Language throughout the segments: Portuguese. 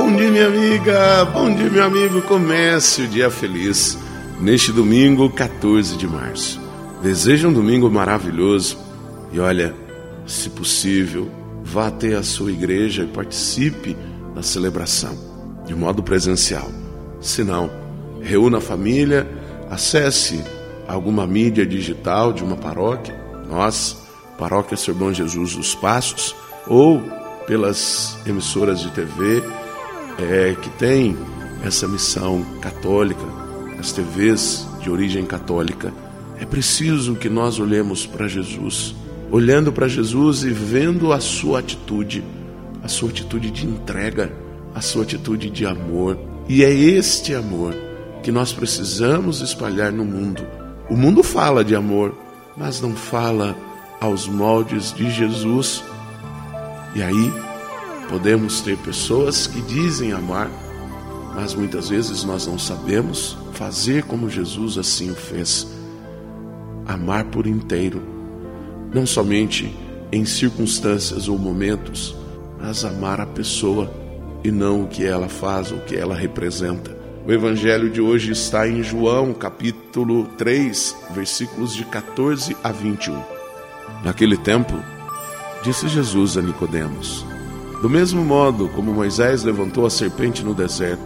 Bom dia, minha amiga. Bom dia, meu amigo. Comece o dia feliz neste domingo, 14 de março. Deseja um domingo maravilhoso e olha, se possível, vá até a sua igreja e participe da celebração de modo presencial. Se não, reúna a família, acesse alguma mídia digital de uma paróquia, nós, Paróquia Bom Jesus dos Passos, ou pelas emissoras de TV é, que tem essa missão católica, as TVs de origem católica. É preciso que nós olhemos para Jesus, olhando para Jesus e vendo a sua atitude, a sua atitude de entrega, a sua atitude de amor. E é este amor que nós precisamos espalhar no mundo. O mundo fala de amor, mas não fala aos moldes de Jesus. E aí podemos ter pessoas que dizem amar, mas muitas vezes nós não sabemos fazer como Jesus assim o fez. Amar por inteiro, não somente em circunstâncias ou momentos, mas amar a pessoa e não o que ela faz, o que ela representa. O evangelho de hoje está em João, capítulo 3, versículos de 14 a 21. Naquele tempo, disse Jesus a Nicodemos: Do mesmo modo como Moisés levantou a serpente no deserto,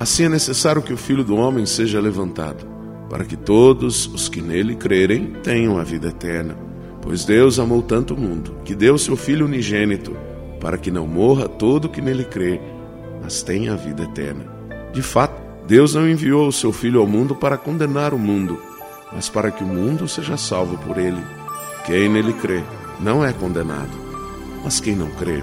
assim é necessário que o Filho do homem seja levantado, para que todos os que nele crerem tenham a vida eterna. Pois Deus amou tanto o mundo, que deu seu Filho unigênito, para que não morra todo que nele crê, mas tenha a vida eterna. De fato, Deus não enviou o seu Filho ao mundo para condenar o mundo, mas para que o mundo seja salvo por ele. Quem nele crê não é condenado, mas quem não crê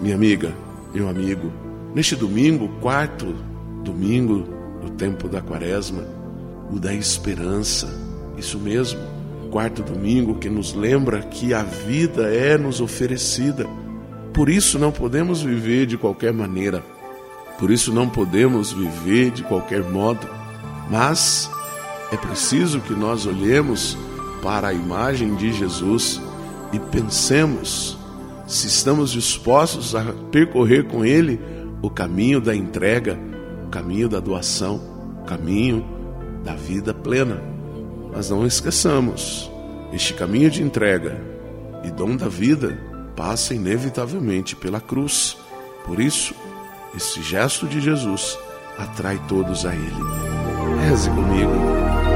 Minha amiga, meu amigo, neste domingo, quarto domingo do tempo da quaresma, o da esperança, isso mesmo, quarto domingo que nos lembra que a vida é nos oferecida. Por isso não podemos viver de qualquer maneira. Por isso não podemos viver de qualquer modo, mas é preciso que nós olhemos para a imagem de Jesus e pensemos se estamos dispostos a percorrer com Ele o caminho da entrega, o caminho da doação, o caminho da vida plena. Mas não esqueçamos, este caminho de entrega e dom da vida passa inevitavelmente pela cruz. Por isso, esse gesto de Jesus atrai todos a Ele. Reze comigo.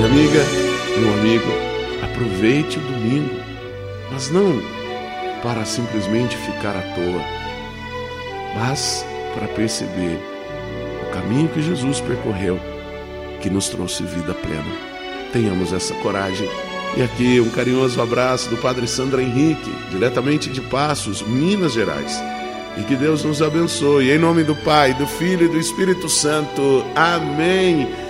Minha amiga, meu amigo, aproveite o domingo, mas não para simplesmente ficar à toa, mas para perceber o caminho que Jesus percorreu, que nos trouxe vida plena tenhamos essa coragem. E aqui um carinhoso abraço do Padre Sandra Henrique, diretamente de Passos, Minas Gerais. E que Deus nos abençoe. Em nome do Pai, do Filho e do Espírito Santo. Amém.